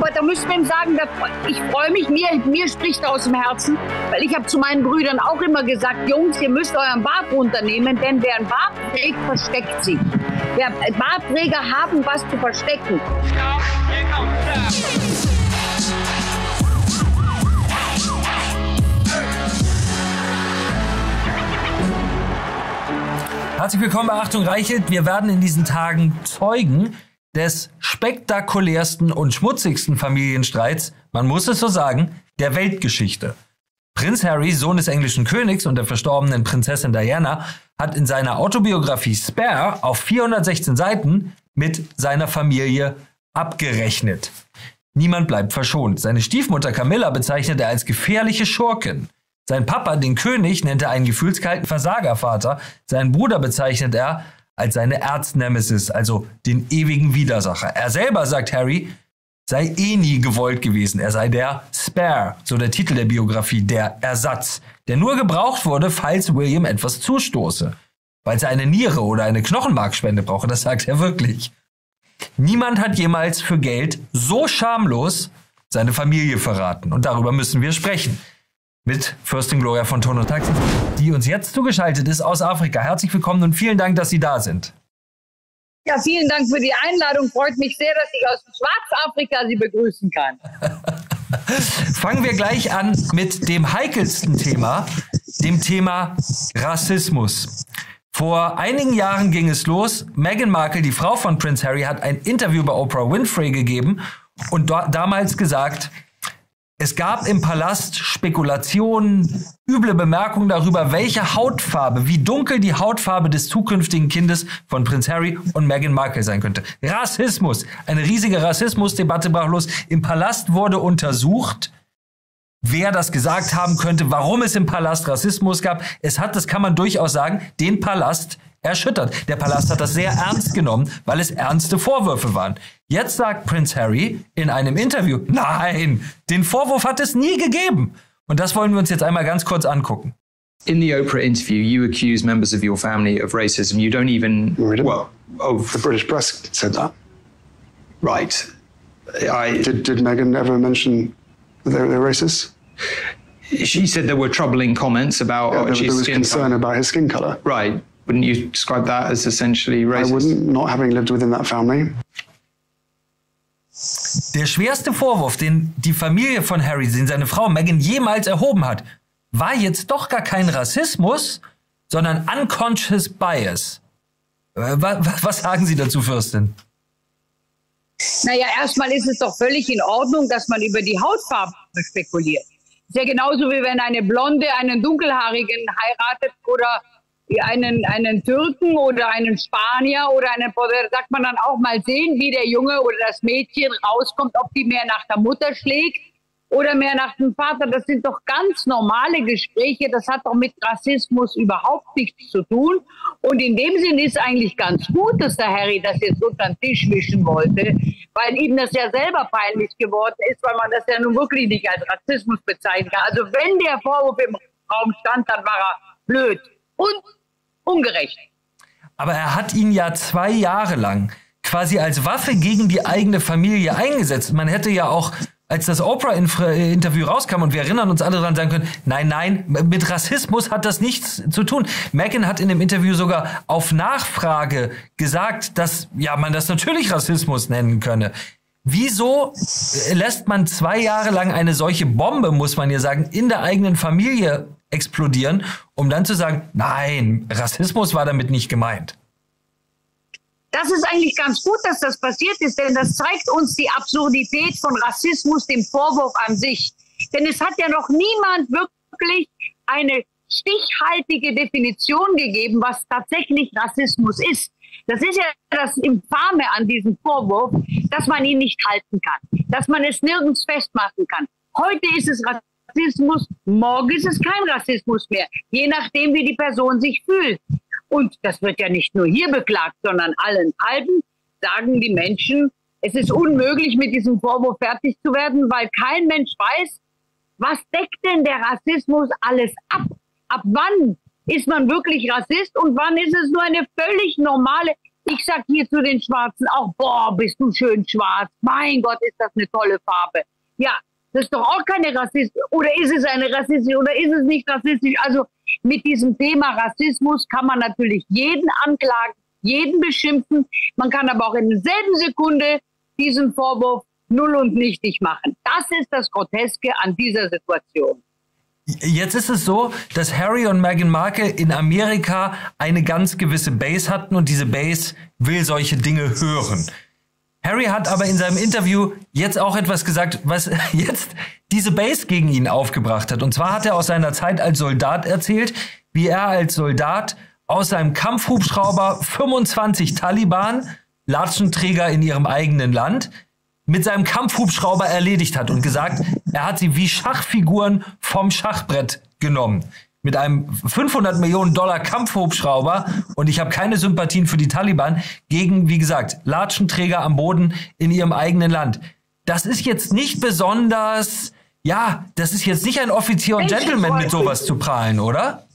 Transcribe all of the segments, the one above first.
aber da müsste man sagen, ich freue mich, mir, mir spricht aus dem Herzen, weil ich habe zu meinen Brüdern auch immer gesagt, Jungs, ihr müsst euren Bart runternehmen, denn wer einen Bart trägt, versteckt sich. Wer Bartträger haben was zu verstecken. Herzlich willkommen bei Achtung Reichelt. Wir werden in diesen Tagen Zeugen des spektakulärsten und schmutzigsten Familienstreits, man muss es so sagen, der Weltgeschichte. Prinz Harry, Sohn des englischen Königs und der verstorbenen Prinzessin Diana, hat in seiner Autobiografie Spare auf 416 Seiten mit seiner Familie abgerechnet. Niemand bleibt verschont. Seine Stiefmutter Camilla bezeichnet er als gefährliche Schurkin. Sein Papa, den König, nennt er einen gefühlskalten Versagervater. Seinen Bruder bezeichnet er als seine Erznemesis, also den ewigen Widersacher. Er selber, sagt Harry, sei eh nie gewollt gewesen. Er sei der Spare, so der Titel der Biografie, der Ersatz, der nur gebraucht wurde, falls William etwas zustoße. Weil er eine Niere oder eine Knochenmarkspende brauche, das sagt er wirklich. Niemand hat jemals für Geld so schamlos seine Familie verraten. Und darüber müssen wir sprechen mit Fürstin Gloria von Ton und Taxi, die uns jetzt zugeschaltet ist aus Afrika. Herzlich willkommen und vielen Dank, dass Sie da sind. Ja, vielen Dank für die Einladung. Freut mich sehr, dass ich aus Schwarzafrika Sie begrüßen kann. Fangen wir gleich an mit dem heikelsten Thema, dem Thema Rassismus. Vor einigen Jahren ging es los. Meghan Markle, die Frau von Prince Harry, hat ein Interview bei Oprah Winfrey gegeben und damals gesagt, es gab im Palast Spekulationen, üble Bemerkungen darüber, welche Hautfarbe, wie dunkel die Hautfarbe des zukünftigen Kindes von Prinz Harry und Meghan Markle sein könnte. Rassismus, eine riesige Rassismusdebatte brach los. Im Palast wurde untersucht, wer das gesagt haben könnte, warum es im Palast Rassismus gab. Es hat, das kann man durchaus sagen, den Palast erschüttert. Der Palast hat das sehr ernst genommen, weil es ernste Vorwürfe waren. Jetzt sagt Prince Harry in einem Interview, nein, den Vorwurf hat es nie gegeben. Und das wollen wir uns jetzt einmal ganz kurz angucken. In the Oprah interview, you accuse members of your family of racism. You don't even. Really? Well, the British press said that. Right. I, did, did Meghan ever mention that they're, they're racist? She said there were troubling comments about. Yeah, there, there was concern color. about his skin color. Right. Wouldn't you describe that as essentially racist? I wouldn't, not having lived within that family. Der schwerste Vorwurf, den die Familie von Harry, den seine Frau Meghan jemals erhoben hat, war jetzt doch gar kein Rassismus, sondern unconscious bias. Was sagen Sie dazu, Fürstin? Naja, erstmal ist es doch völlig in Ordnung, dass man über die Hautfarbe spekuliert. Ist ja genauso wie wenn eine Blonde einen Dunkelhaarigen heiratet oder einen, einen Türken oder einen Spanier oder einen, sagt man dann auch mal sehen, wie der Junge oder das Mädchen rauskommt, ob die mehr nach der Mutter schlägt oder mehr nach dem Vater. Das sind doch ganz normale Gespräche. Das hat doch mit Rassismus überhaupt nichts zu tun. Und in dem Sinn ist eigentlich ganz gut, dass der Harry das jetzt unter den Tisch wischen wollte, weil ihm das ja selber peinlich geworden ist, weil man das ja nun wirklich nicht als Rassismus bezeichnen kann. Also wenn der Vorwurf im Raum stand, dann war er blöd. Und ungerecht. Aber er hat ihn ja zwei Jahre lang quasi als Waffe gegen die eigene Familie eingesetzt. Man hätte ja auch, als das Oprah-Interview rauskam und wir erinnern uns alle daran sagen können, nein, nein, mit Rassismus hat das nichts zu tun. Megan hat in dem Interview sogar auf Nachfrage gesagt, dass ja man das natürlich Rassismus nennen könne. Wieso lässt man zwei Jahre lang eine solche Bombe, muss man ja sagen, in der eigenen Familie explodieren, um dann zu sagen, nein, Rassismus war damit nicht gemeint. Das ist eigentlich ganz gut, dass das passiert ist, denn das zeigt uns die Absurdität von Rassismus, dem Vorwurf an sich. Denn es hat ja noch niemand wirklich eine stichhaltige Definition gegeben, was tatsächlich Rassismus ist. Das ist ja das Infame an diesem Vorwurf, dass man ihn nicht halten kann, dass man es nirgends festmachen kann. Heute ist es Rassismus. Morgen ist es kein Rassismus mehr, je nachdem, wie die Person sich fühlt. Und das wird ja nicht nur hier beklagt, sondern allenthalben sagen die Menschen, es ist unmöglich, mit diesem Vorwurf fertig zu werden, weil kein Mensch weiß, was deckt denn der Rassismus alles ab? Ab wann ist man wirklich Rassist und wann ist es nur eine völlig normale, Ich sag hier zu den Schwarzen auch, boah, bist du schön schwarz. Mein Gott, ist das eine tolle Farbe. Ja, das ist doch auch keine Rassismus. Oder ist es eine Rassismus oder ist es nicht rassistisch? Also mit diesem Thema Rassismus kann man natürlich jeden anklagen, jeden beschimpfen. Man kann aber auch in derselben Sekunde diesen Vorwurf null und nichtig machen. Das ist das Groteske an dieser Situation. Jetzt ist es so, dass Harry und Meghan Markle in Amerika eine ganz gewisse Base hatten und diese Base will solche Dinge hören. Harry hat aber in seinem Interview jetzt auch etwas gesagt, was jetzt diese Base gegen ihn aufgebracht hat. Und zwar hat er aus seiner Zeit als Soldat erzählt, wie er als Soldat aus seinem Kampfhubschrauber 25 Taliban, Latschenträger in ihrem eigenen Land, mit seinem Kampfhubschrauber erledigt hat und gesagt, er hat sie wie Schachfiguren vom Schachbrett genommen. Mit einem 500 Millionen Dollar Kampfhubschrauber und ich habe keine Sympathien für die Taliban gegen, wie gesagt, Latschenträger am Boden in ihrem eigenen Land. Das ist jetzt nicht besonders, ja, das ist jetzt nicht ein Offizier und Gentleman mit sowas zu prahlen, oder?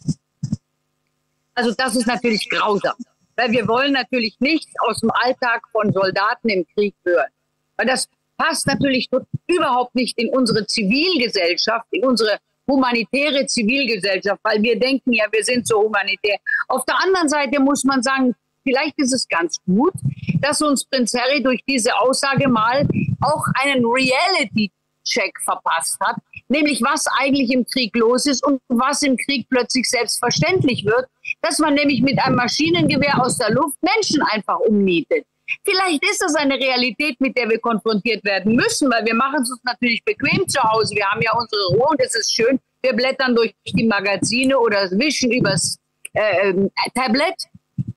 Also das ist natürlich grausam, weil wir wollen natürlich nichts aus dem Alltag von Soldaten im Krieg hören. Weil das passt natürlich überhaupt nicht in unsere Zivilgesellschaft, in unsere humanitäre Zivilgesellschaft, weil wir denken ja, wir sind so humanitär. Auf der anderen Seite muss man sagen, vielleicht ist es ganz gut, dass uns Prinz Harry durch diese Aussage mal auch einen Reality-Check verpasst hat, nämlich was eigentlich im Krieg los ist und was im Krieg plötzlich selbstverständlich wird, dass man nämlich mit einem Maschinengewehr aus der Luft Menschen einfach umnietet. Vielleicht ist das eine Realität, mit der wir konfrontiert werden müssen, weil wir machen es uns natürlich bequem zu Hause. Wir haben ja unsere Ruhe und es ist schön. Wir blättern durch die Magazine oder wischen übers äh, äh, Tablet.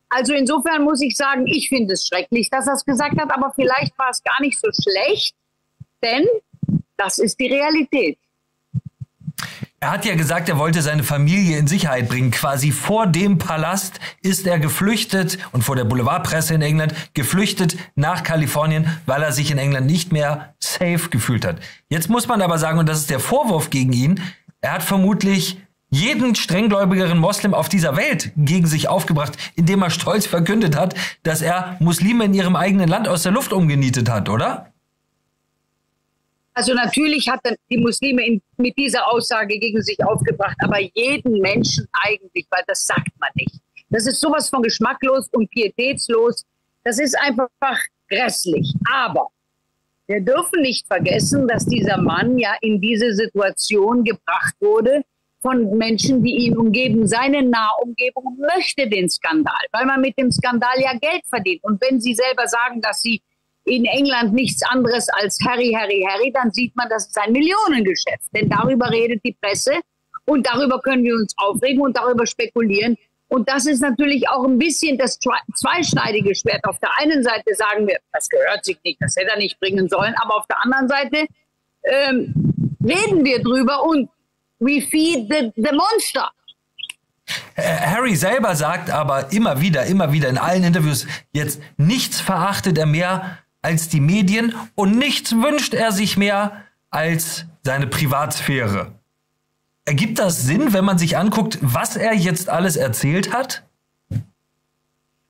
Also insofern muss ich sagen, ich finde es schrecklich, dass er es gesagt hat, aber vielleicht war es gar nicht so schlecht, denn das ist die Realität. Er hat ja gesagt, er wollte seine Familie in Sicherheit bringen. Quasi vor dem Palast ist er geflüchtet und vor der Boulevardpresse in England geflüchtet nach Kalifornien, weil er sich in England nicht mehr safe gefühlt hat. Jetzt muss man aber sagen, und das ist der Vorwurf gegen ihn, er hat vermutlich jeden strenggläubigeren Moslem auf dieser Welt gegen sich aufgebracht, indem er stolz verkündet hat, dass er Muslime in ihrem eigenen Land aus der Luft umgenietet hat, oder? Also natürlich hat die Muslime in, mit dieser Aussage gegen sich aufgebracht, aber jeden Menschen eigentlich, weil das sagt man nicht. Das ist sowas von geschmacklos und pietätslos. Das ist einfach grässlich. Aber wir dürfen nicht vergessen, dass dieser Mann ja in diese Situation gebracht wurde von Menschen, die ihn umgeben. Seine Nahumgebung möchte den Skandal, weil man mit dem Skandal ja Geld verdient. Und wenn Sie selber sagen, dass Sie in England nichts anderes als Harry, Harry, Harry, dann sieht man, das ist ein Millionengeschäft. Denn darüber redet die Presse und darüber können wir uns aufregen und darüber spekulieren. Und das ist natürlich auch ein bisschen das zweischneidige Schwert. Auf der einen Seite sagen wir, das gehört sich nicht, das hätte er nicht bringen sollen. Aber auf der anderen Seite ähm, reden wir drüber und we feed the, the monster. Harry selber sagt aber immer wieder, immer wieder in allen Interviews, jetzt nichts verachtet er mehr als die Medien und nichts wünscht er sich mehr als seine Privatsphäre. Ergibt das Sinn, wenn man sich anguckt, was er jetzt alles erzählt hat?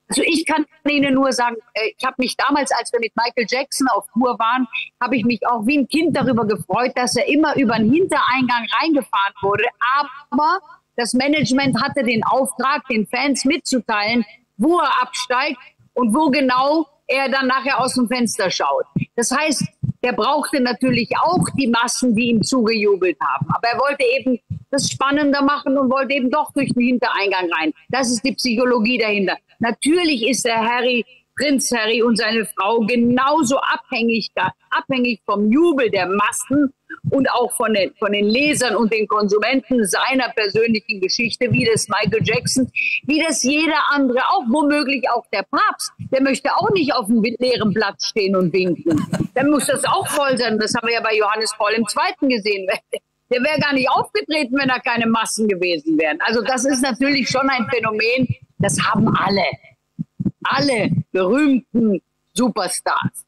Also ich kann Ihnen nur sagen, äh, ich habe mich damals, als wir mit Michael Jackson auf Tour waren, habe ich mich auch wie ein Kind darüber gefreut, dass er immer über den Hintereingang reingefahren wurde. Aber das Management hatte den Auftrag, den Fans mitzuteilen, wo er absteigt und wo genau er dann nachher aus dem Fenster schaut. Das heißt, der brauchte natürlich auch die Massen, die ihm zugejubelt haben. Aber er wollte eben das spannender machen und wollte eben doch durch den Hintereingang rein. Das ist die Psychologie dahinter. Natürlich ist der Harry, Prinz Harry und seine Frau genauso abhängig, abhängig vom Jubel der Massen und auch von den, von den Lesern und den Konsumenten seiner persönlichen Geschichte, wie das Michael Jackson, wie das jeder andere, auch womöglich auch der Papst. Der möchte auch nicht auf einem leeren Platz stehen und winken. Dann muss das auch voll sein. Das haben wir ja bei Johannes Paul II. gesehen. Der wäre gar nicht aufgetreten, wenn da keine Massen gewesen wären. Also das ist natürlich schon ein Phänomen, das haben alle. Alle berühmten Superstars.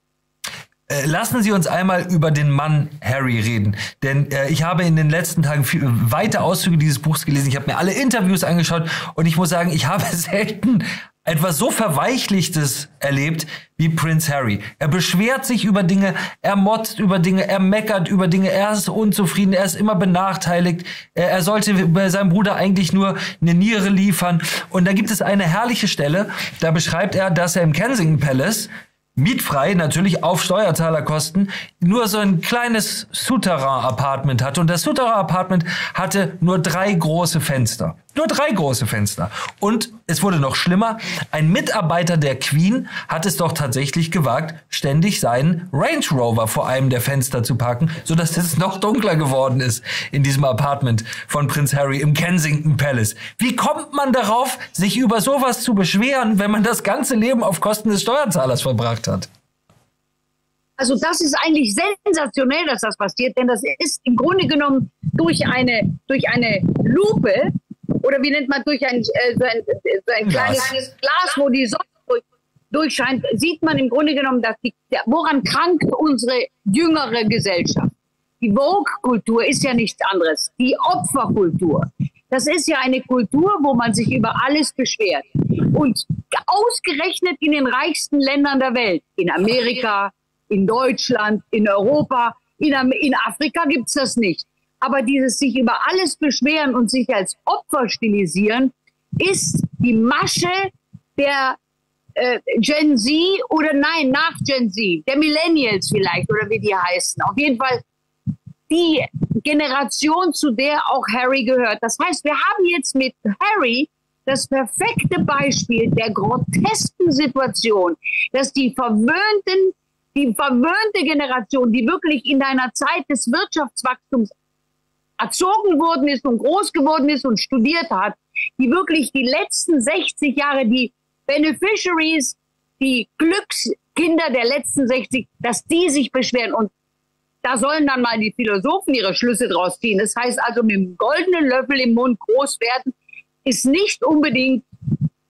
Äh, Lassen Sie uns einmal über den Mann Harry reden. Denn äh, ich habe in den letzten Tagen viel, weite Auszüge dieses Buchs gelesen. Ich habe mir alle Interviews angeschaut und ich muss sagen, ich habe selten etwas so Verweichlichtes erlebt wie Prince Harry. Er beschwert sich über Dinge, er motzt über Dinge, er meckert über Dinge, er ist unzufrieden, er ist immer benachteiligt. Er, sollte bei seinem Bruder eigentlich nur eine Niere liefern. Und da gibt es eine herrliche Stelle, da beschreibt er, dass er im Kensington Palace mietfrei, natürlich auf Steuerzahlerkosten, nur so ein kleines Souterrain-Apartment hatte. Und das Souterrain-Apartment hatte nur drei große Fenster. Nur drei große Fenster. Und es wurde noch schlimmer. Ein Mitarbeiter der Queen hat es doch tatsächlich gewagt, ständig seinen Range Rover vor einem der Fenster zu parken, sodass es noch dunkler geworden ist in diesem Apartment von Prinz Harry im Kensington Palace. Wie kommt man darauf, sich über sowas zu beschweren, wenn man das ganze Leben auf Kosten des Steuerzahlers verbracht hat? Also das ist eigentlich sensationell, dass das passiert, denn das ist im Grunde genommen durch eine, durch eine Lupe oder wie nennt man durch ein, äh, so ein, so ein Glas. kleines Glas, wo die Sonne durch, durchscheint, sieht man im Grunde genommen, dass die, woran krankt unsere jüngere Gesellschaft. Die Vogue-Kultur ist ja nichts anderes. Die Opferkultur. Das ist ja eine Kultur, wo man sich über alles beschwert. Und ausgerechnet in den reichsten Ländern der Welt, in Amerika, in Deutschland, in Europa, in, in Afrika gibt's das nicht. Aber dieses sich über alles beschweren und sich als Opfer stilisieren, ist die Masche der äh, Gen Z oder nein, nach Gen Z, der Millennials vielleicht oder wie die heißen. Auf jeden Fall die Generation, zu der auch Harry gehört. Das heißt, wir haben jetzt mit Harry das perfekte Beispiel der grotesken Situation, dass die verwöhnten, die verwöhnte Generation, die wirklich in einer Zeit des Wirtschaftswachstums erzogen worden ist und groß geworden ist und studiert hat, die wirklich die letzten 60 Jahre die Beneficiaries, die Glückskinder der letzten 60, dass die sich beschweren und da sollen dann mal die Philosophen ihre Schlüsse draus ziehen. Das heißt also, mit dem goldenen Löffel im Mund groß werden, ist nicht unbedingt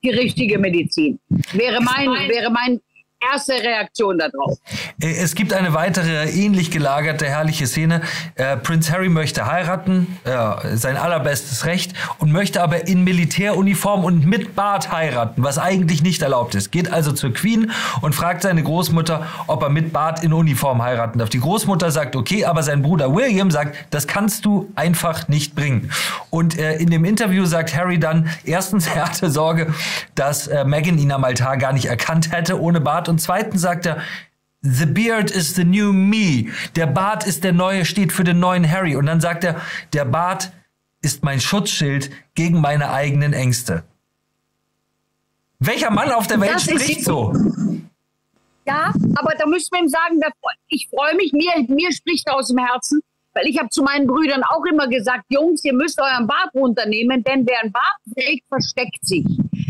die richtige Medizin. Wäre mein, wäre mein erste Reaktion darauf. Äh, Es gibt eine weitere ähnlich gelagerte herrliche Szene. Äh, Prinz Harry möchte heiraten, äh, sein allerbestes Recht, und möchte aber in Militäruniform und mit Bart heiraten, was eigentlich nicht erlaubt ist. Geht also zur Queen und fragt seine Großmutter, ob er mit Bart in Uniform heiraten darf. Die Großmutter sagt okay, aber sein Bruder William sagt, das kannst du einfach nicht bringen. Und äh, in dem Interview sagt Harry dann, erstens, er hatte Sorge, dass äh, Meghan ihn am Altar gar nicht erkannt hätte ohne Bart. Und zweitens sagt er, The beard is the new me. Der Bart ist der neue, steht für den neuen Harry. Und dann sagt er, der Bart ist mein Schutzschild gegen meine eigenen Ängste. Welcher Mann auf der Welt Das spricht so? Ja, aber da müssen wir ihm sagen, ich freue mich, mir, mir spricht er aus dem Herzen, weil ich habe zu meinen Brüdern auch immer gesagt, Jungs, ihr müsst euren Bart runternehmen, denn wer einen Bart trägt, versteckt sich.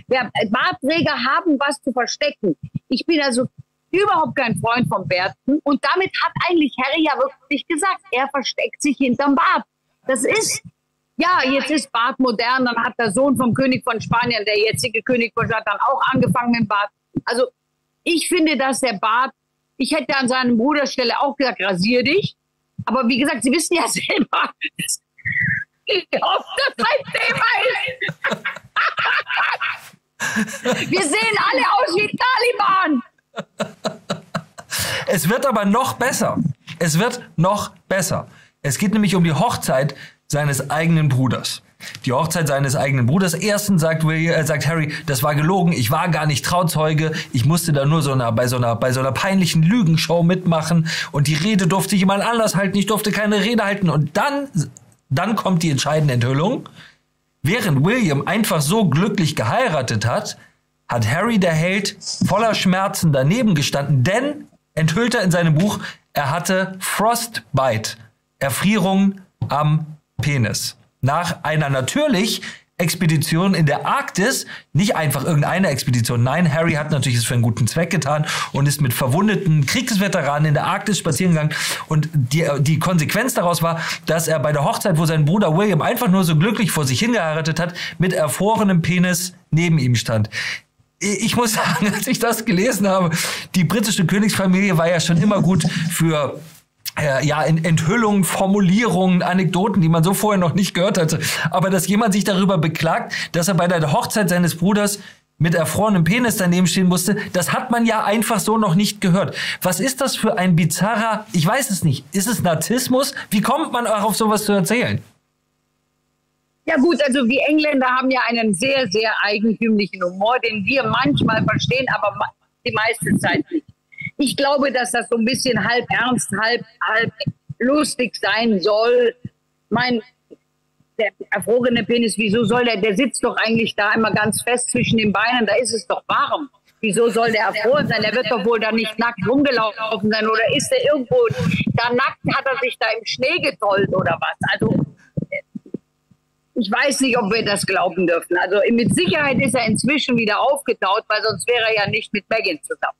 Wer, Bartträger haben was zu verstecken. Ich bin also überhaupt kein Freund von Bärten und damit hat eigentlich Harry ja wirklich gesagt, er versteckt sich hinterm Bart. Das ist, ja, jetzt ist Bart modern, dann hat der Sohn vom König von Spanien, der jetzige König von Spanien, dann auch angefangen mit Bart. Also ich finde, dass der Bart, ich hätte an seinem Bruder Stelle auch gesagt, rasier dich. Aber wie gesagt, Sie wissen ja selber, dass- ich hoffe, das ein Thema ist. Wir sehen alle aus wie Taliban. Es wird aber noch besser. Es wird noch besser. Es geht nämlich um die Hochzeit seines eigenen Bruders. Die Hochzeit seines eigenen Bruders. Erstens sagt, William, äh, sagt Harry, das war gelogen, ich war gar nicht Trauzeuge, ich musste da nur so einer, bei, so einer, bei so einer peinlichen Lügenshow mitmachen und die Rede durfte jemand anders halten, ich durfte keine Rede halten. Und dann, dann kommt die entscheidende Enthüllung. Während William einfach so glücklich geheiratet hat, hat Harry der Held voller Schmerzen daneben gestanden, denn, enthüllt er in seinem Buch, er hatte Frostbite, Erfrierung am Penis. Nach einer natürlich Expedition in der Arktis, nicht einfach irgendeine Expedition. Nein, Harry hat natürlich es für einen guten Zweck getan und ist mit verwundeten Kriegsveteranen in der Arktis spazieren gegangen. Und die, die Konsequenz daraus war, dass er bei der Hochzeit, wo sein Bruder William einfach nur so glücklich vor sich hingeheiratet hat, mit erfrorenem Penis neben ihm stand. ich muss sagen, als ich das gelesen habe, die britische Königsfamilie war ja schon immer gut für äh, ja, Enthüllungen, Formulierungen, Anekdoten, die man so vorher noch nicht gehört hatte. Aber dass jemand sich darüber beklagt, dass er bei der Hochzeit seines Bruders mit erfrorenem Penis daneben stehen musste, das hat man ja einfach so noch nicht gehört. Was ist das für ein bizarrer, ich weiß es nicht, ist es Narzissmus? Wie kommt man auch auf sowas zu erzählen? Ja gut, also wir Engländer haben ja einen sehr, sehr eigentümlichen Humor, den wir manchmal verstehen, aber die meiste Zeit nicht. Ich glaube, dass das so ein bisschen halb ernst, halb, halb lustig sein soll. Mein der erfrorene Penis, wieso soll der, der sitzt doch eigentlich da immer ganz fest zwischen den Beinen, da ist es doch warm. Wieso soll der erfroren sein? Der wird doch wohl da nicht nackt rumgelaufen sein oder ist der irgendwo da nackt, hat er sich da im Schnee getollt oder was? Also ich weiß nicht, ob wir das glauben dürfen. Also mit Sicherheit ist er inzwischen wieder aufgetaut, weil sonst wäre er ja nicht mit Megan zusammen.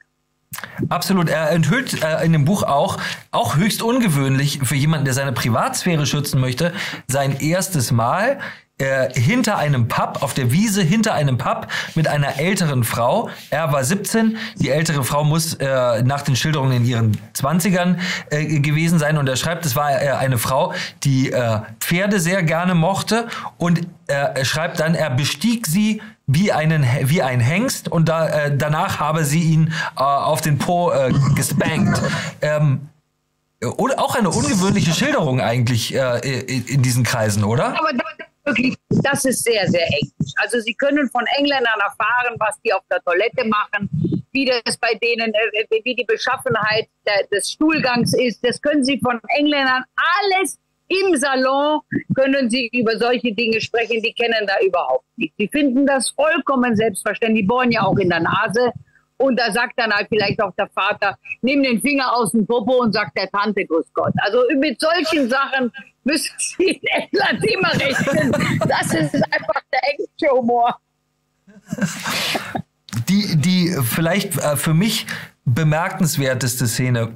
Absolut. Er enthüllt äh, in dem Buch auch, auch höchst ungewöhnlich für jemanden, der seine Privatsphäre schützen möchte, sein erstes Mal äh, hinter einem Pub, auf der Wiese hinter einem Pub mit einer älteren Frau. Er war 17, die ältere Frau muss äh, nach den Schilderungen in ihren 20ern äh, gewesen sein und er schreibt, es war äh, eine Frau, die äh, Pferde sehr gerne mochte und er schreibt dann, er bestieg sie wie, einen, wie ein Hengst und da, äh, danach habe sie ihn äh, auf den Po äh, gespankt. Ähm, oder auch eine ungewöhnliche Schilderung eigentlich äh, in, in diesen Kreisen, oder? Aber wirklich, das ist sehr, sehr englisch. Also Sie können von Engländern erfahren, was die auf der Toilette machen, wie das bei denen, äh, wie die Beschaffenheit der, des Stuhlgangs ist. Das können Sie von Engländern alles im Salon können Sie über solche Dinge sprechen, die kennen da überhaupt nicht. Sie finden das vollkommen selbstverständlich. Die bohren ja auch in der Nase. Und da sagt dann halt vielleicht auch der Vater, nimm den Finger aus dem Popo und sagt der Tante, Grüß Gott. Also mit solchen Sachen müssen Sie in England immer rechnen. Das ist einfach der englische Humor. Die, die vielleicht äh, für mich bemerkenswerteste Szene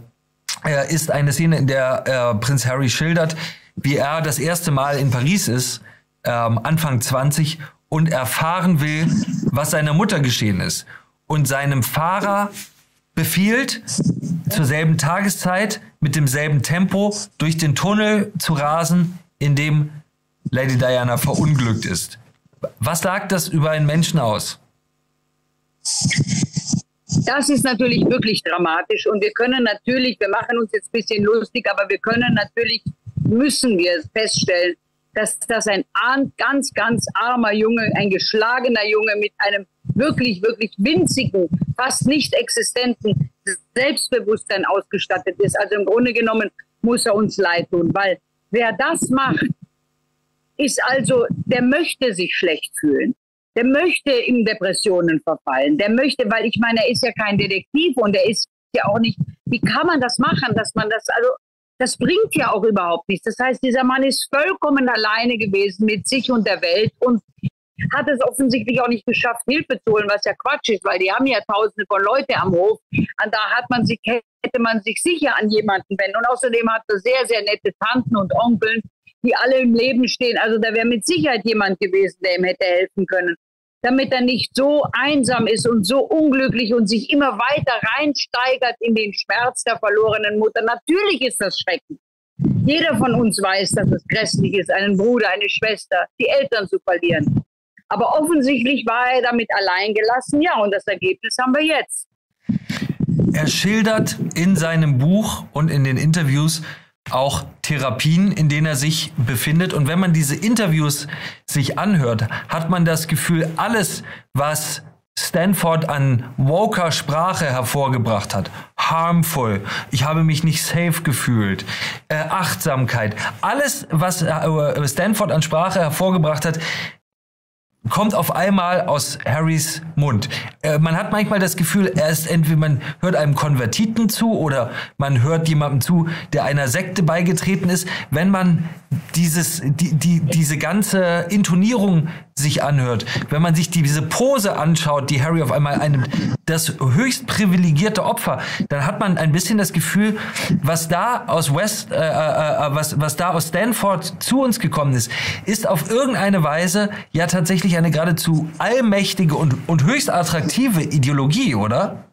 äh, ist eine Szene, in der äh, Prinz Harry schildert, wie er das erste Mal in Paris ist, ähm, Anfang 20, und erfahren will, was seiner Mutter geschehen ist. Und seinem Fahrer befiehlt, zur selben Tageszeit mit demselben Tempo durch den Tunnel zu rasen, in dem Lady Diana verunglückt ist. Was sagt das über einen Menschen aus? Das ist natürlich wirklich dramatisch und wir können natürlich, wir machen uns jetzt ein bisschen lustig, aber wir können natürlich müssen wir feststellen, dass das ein ganz, ganz armer Junge, ein geschlagener Junge mit einem wirklich, wirklich winzigen, fast nicht existenten Selbstbewusstsein ausgestattet ist. Also im Grunde genommen muss er uns leid tun, weil wer das macht, ist also, der möchte sich schlecht fühlen. Der möchte in Depressionen verfallen. Der möchte, weil ich meine, er ist ja kein Detektiv und er ist ja auch nicht, wie kann man das machen, dass man das, also das bringt ja auch überhaupt nichts. Das heißt, dieser Mann ist vollkommen alleine gewesen mit sich und der Welt und hat es offensichtlich auch nicht geschafft, Hilfe zu holen, was ja Quatsch ist, weil die haben ja tausende von Leute am Hof. Und da hat man sich, hätte man sich sicher an jemanden wenden. Und außerdem hat er sehr, sehr nette Tanten und Onkeln, die alle im Leben stehen. Also da wäre mit Sicherheit jemand gewesen, der ihm hätte helfen können damit er nicht so einsam ist und so unglücklich und sich immer weiter reinsteigert in den Schmerz der verlorenen Mutter. Natürlich ist das schrecklich. Jeder von uns weiß, dass es grässlich ist, einen Bruder, eine Schwester, die Eltern zu verlieren. Aber offensichtlich war er damit allein gelassen. Ja, und das Ergebnis haben wir jetzt. Er schildert in seinem Buch und in den Interviews, auch Therapien, in denen er sich befindet. Und wenn man diese Interviews sich anhört, hat man das Gefühl, alles, was Stanford an woker Sprache hervorgebracht hat. Harmful. Ich habe mich nicht safe gefühlt. Äh, Achtsamkeit. Alles, was äh, Stanford an Sprache hervorgebracht hat, kommt auf einmal aus Harrys Mund. Äh, man hat manchmal das Gefühl, er ist entweder man hört einem Konvertiten zu oder man hört jemandem zu, der einer Sekte beigetreten ist. Wenn man dieses, die, die, diese ganze Intonierung sich anhört, wenn man sich diese Pose anschaut, die Harry auf einmal einnimmt, das höchst privilegierte Opfer, dann hat man ein bisschen das Gefühl, was da aus West, äh, äh, äh, was, was da aus Stanford zu uns gekommen ist, ist auf irgendeine Weise ja tatsächlich eine geradezu allmächtige und, und höchst attraktive Ideologie, oder?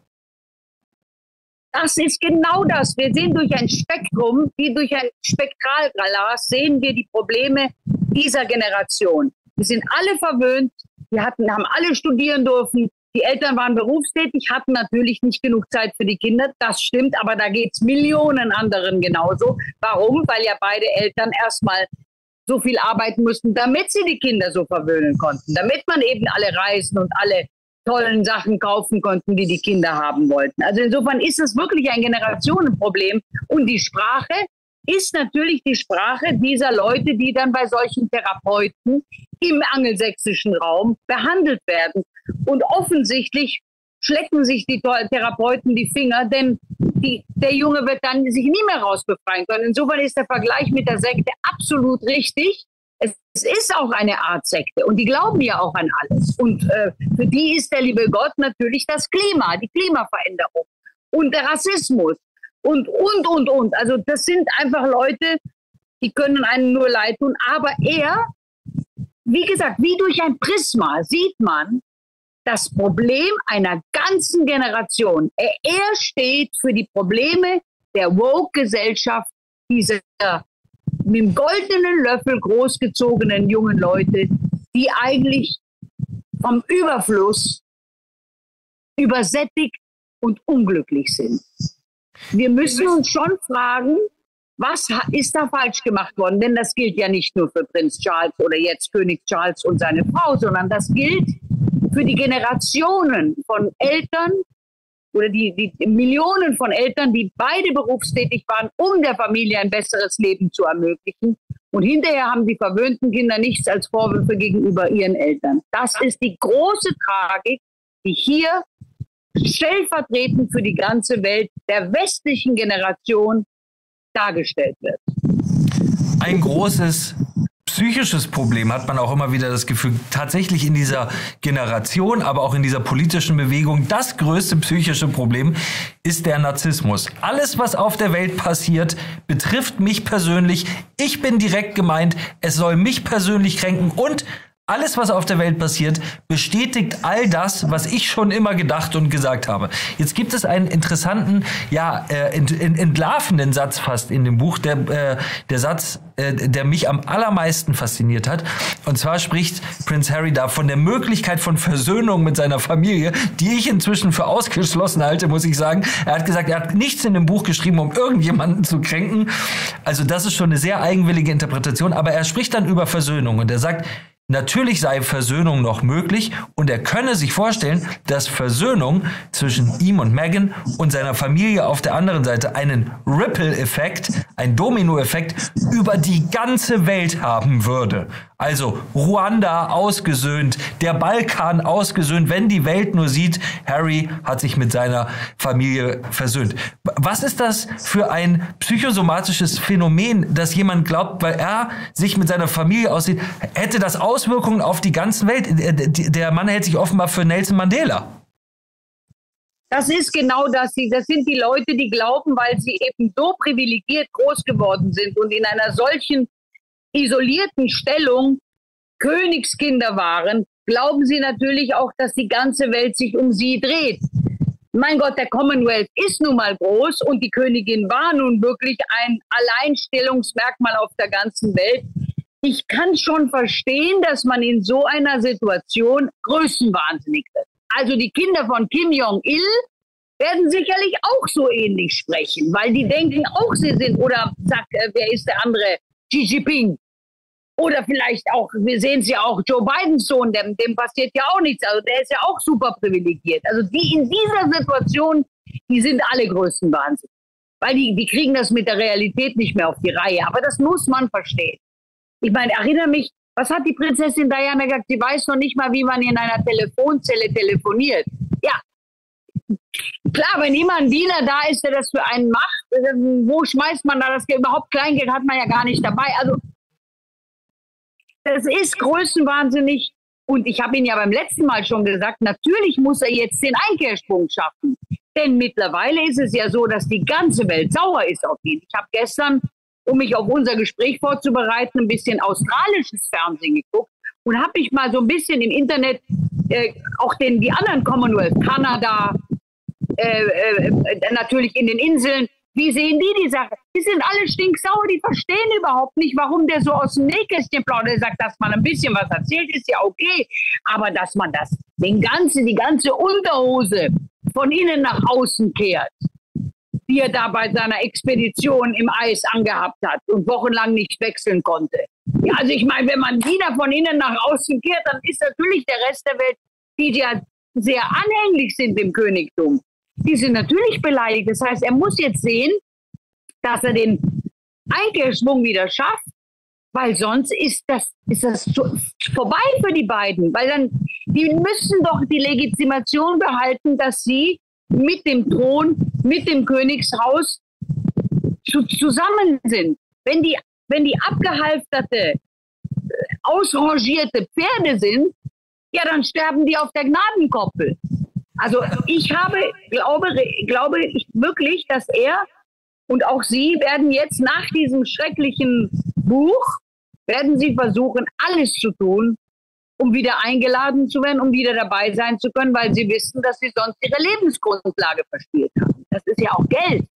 Das ist genau das. Wir sehen durch ein Spektrum, wie durch ein Spektralglas, sehen wir die Probleme dieser Generation. Wir sind alle verwöhnt, wir hatten, haben alle studieren dürfen, die Eltern waren berufstätig, hatten natürlich nicht genug Zeit für die Kinder. Das stimmt, aber da geht es Millionen anderen genauso. Warum? Weil ja beide Eltern erstmal so viel arbeiten mussten, damit sie die Kinder so verwöhnen konnten, damit man eben alle reisen und alle tollen Sachen kaufen konnten, die die Kinder haben wollten. Also insofern ist es wirklich ein Generationenproblem. Und die Sprache ist natürlich die Sprache dieser Leute, die dann bei solchen Therapeuten im angelsächsischen Raum behandelt werden. Und offensichtlich schlecken sich die Therapeuten die Finger, denn die, der Junge wird dann sich nie mehr rausbefreien können. Insofern ist der Vergleich mit der Sekte absolut richtig. Es, es ist auch eine Art Sekte und die glauben ja auch an alles. Und äh, für die ist der liebe Gott natürlich das Klima, die Klimaveränderung und der Rassismus und, und, und, und. Also das sind einfach Leute, die können einem nur leid tun. Aber er, wie gesagt, wie durch ein Prisma sieht man, das Problem einer ganzen Generation. Er, er steht für die Probleme der Woke-Gesellschaft, dieser mit dem goldenen Löffel großgezogenen jungen Leute, die eigentlich vom Überfluss übersättigt und unglücklich sind. Wir müssen uns schon fragen, was ist da falsch gemacht worden? Denn das gilt ja nicht nur für Prinz Charles oder jetzt König Charles und seine Frau, sondern das gilt für die Generationen von Eltern oder die, die Millionen von Eltern, die beide berufstätig waren, um der Familie ein besseres Leben zu ermöglichen. Und hinterher haben die verwöhnten Kinder nichts als Vorwürfe gegenüber ihren Eltern. Das ist die große Tragik, die hier stellvertretend für die ganze Welt der westlichen Generation dargestellt wird. Ein großes psychisches Problem hat man auch immer wieder das Gefühl, tatsächlich in dieser Generation, aber auch in dieser politischen Bewegung, das größte psychische Problem ist der Narzissmus. Alles, was auf der Welt passiert, betrifft mich persönlich. Ich bin direkt gemeint. Es soll mich persönlich kränken und alles, was auf der Welt passiert, bestätigt all das, was ich schon immer gedacht und gesagt habe. Jetzt gibt es einen interessanten, ja, äh, ent, ent, entlarvenden Satz fast in dem Buch, der, äh, der Satz, äh, der mich am allermeisten fasziniert hat. Und zwar spricht Prince Harry da von der Möglichkeit von Versöhnung mit seiner Familie, die ich inzwischen für ausgeschlossen halte, muss ich sagen. Er hat gesagt, er hat nichts in dem Buch geschrieben, um irgendjemanden zu kränken. Also das ist schon eine sehr eigenwillige Interpretation, aber er spricht dann über Versöhnung und er sagt, Natürlich sei Versöhnung noch möglich und er könne sich vorstellen, dass Versöhnung zwischen ihm und Megan und seiner Familie auf der anderen Seite einen Ripple-Effekt, einen Domino-Effekt über die ganze Welt haben würde. Also Ruanda ausgesöhnt, der Balkan ausgesöhnt, wenn die Welt nur sieht, Harry hat sich mit seiner Familie versöhnt. Was ist das für ein psychosomatisches Phänomen, dass jemand glaubt, weil er sich mit seiner Familie aussieht, hätte das Auswirkungen auf die ganze Welt? Der Mann hält sich offenbar für Nelson Mandela. Das ist genau das. Das sind die Leute, die glauben, weil sie eben so privilegiert groß geworden sind und in einer solchen isolierten Stellung Königskinder waren, glauben sie natürlich auch, dass die ganze Welt sich um sie dreht. Mein Gott, der Commonwealth ist nun mal groß und die Königin war nun wirklich ein Alleinstellungsmerkmal auf der ganzen Welt. Ich kann schon verstehen, dass man in so einer Situation größenwahnsinnig wird. Also die Kinder von Kim Jong-il werden sicherlich auch so ähnlich sprechen, weil die denken auch, sie sind, oder sag, äh, wer ist der andere? Xi Jinping. Oder vielleicht auch, wir sehen es ja auch, Joe Bidens Sohn, dem, dem passiert ja auch nichts. Also der ist ja auch super privilegiert. Also die in dieser Situation, die sind alle größten Wahnsinn. Weil die, die kriegen das mit der Realität nicht mehr auf die Reihe. Aber das muss man verstehen. Ich meine, erinnere mich, was hat die Prinzessin Diana gesagt? Sie weiß noch nicht mal, wie man in einer Telefonzelle telefoniert. Ja, klar, wenn immer ein Diener da ist, der das für einen macht, äh, wo schmeißt man da das Geld? Überhaupt Kleingeld hat man ja gar nicht dabei. Also das ist größenwahnsinnig. Und ich habe Ihnen ja beim letzten Mal schon gesagt, natürlich muss er jetzt den Einkehrsprung schaffen. Denn mittlerweile ist es ja so, dass die ganze Welt sauer ist auf ihn. Ich habe gestern, um mich auf unser Gespräch vorzubereiten, ein bisschen australisches Fernsehen geguckt und habe mich mal so ein bisschen im Internet äh, auch den, die anderen Commonwealth, Kanada, äh, äh, natürlich in den Inseln, wie sehen die die Sache? Die sind alle stinksauer, die verstehen überhaupt nicht, warum der so aus dem Nähkästchen plaudert. Er sagt, dass man ein bisschen was erzählt, ist ja okay. Aber dass man das, den ganzen, die ganze Unterhose von innen nach außen kehrt, die er da bei seiner Expedition im Eis angehabt hat und wochenlang nicht wechseln konnte. Ja, also ich meine, wenn man die da von innen nach außen kehrt, dann ist natürlich der Rest der Welt, die ja sehr anhänglich sind im Königtum, die sind natürlich beleidigt. Das heißt, er muss jetzt sehen, dass er den Einkehrschwung wieder schafft, weil sonst ist das, ist das vorbei für die beiden. Weil dann, die müssen doch die Legitimation behalten, dass sie mit dem Thron, mit dem Königshaus zu, zusammen sind. Wenn die, wenn die abgehalfterte, äh, ausrangierte Pferde sind, ja, dann sterben die auf der Gnadenkoppel. Also ich habe, glaube, glaube ich wirklich, dass er und auch Sie werden jetzt nach diesem schrecklichen Buch, werden Sie versuchen, alles zu tun, um wieder eingeladen zu werden, um wieder dabei sein zu können, weil Sie wissen, dass Sie sonst Ihre Lebensgrundlage verspielt haben. Das ist ja auch Geld.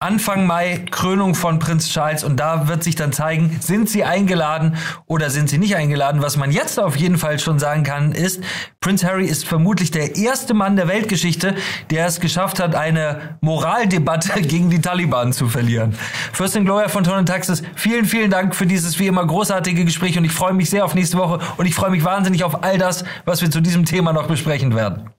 Anfang Mai Krönung von Prinz Charles und da wird sich dann zeigen, sind sie eingeladen oder sind sie nicht eingeladen. Was man jetzt auf jeden Fall schon sagen kann, ist, Prinz Harry ist vermutlich der erste Mann der Weltgeschichte, der es geschafft hat, eine Moraldebatte gegen die Taliban zu verlieren. Fürstin Gloria von Ton Taxis, vielen, vielen Dank für dieses wie immer großartige Gespräch und ich freue mich sehr auf nächste Woche und ich freue mich wahnsinnig auf all das, was wir zu diesem Thema noch besprechen werden.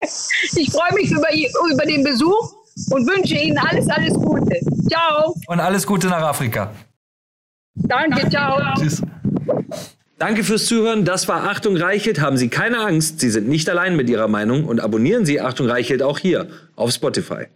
Ich freue mich über, über den Besuch und wünsche Ihnen alles, alles Gute. Ciao. Und alles Gute nach Afrika. Danke, ciao. Tschüss. Danke fürs Zuhören. Das war Achtung Reichelt. Haben Sie keine Angst, Sie sind nicht allein mit Ihrer Meinung und abonnieren Sie Achtung Reichelt auch hier auf Spotify.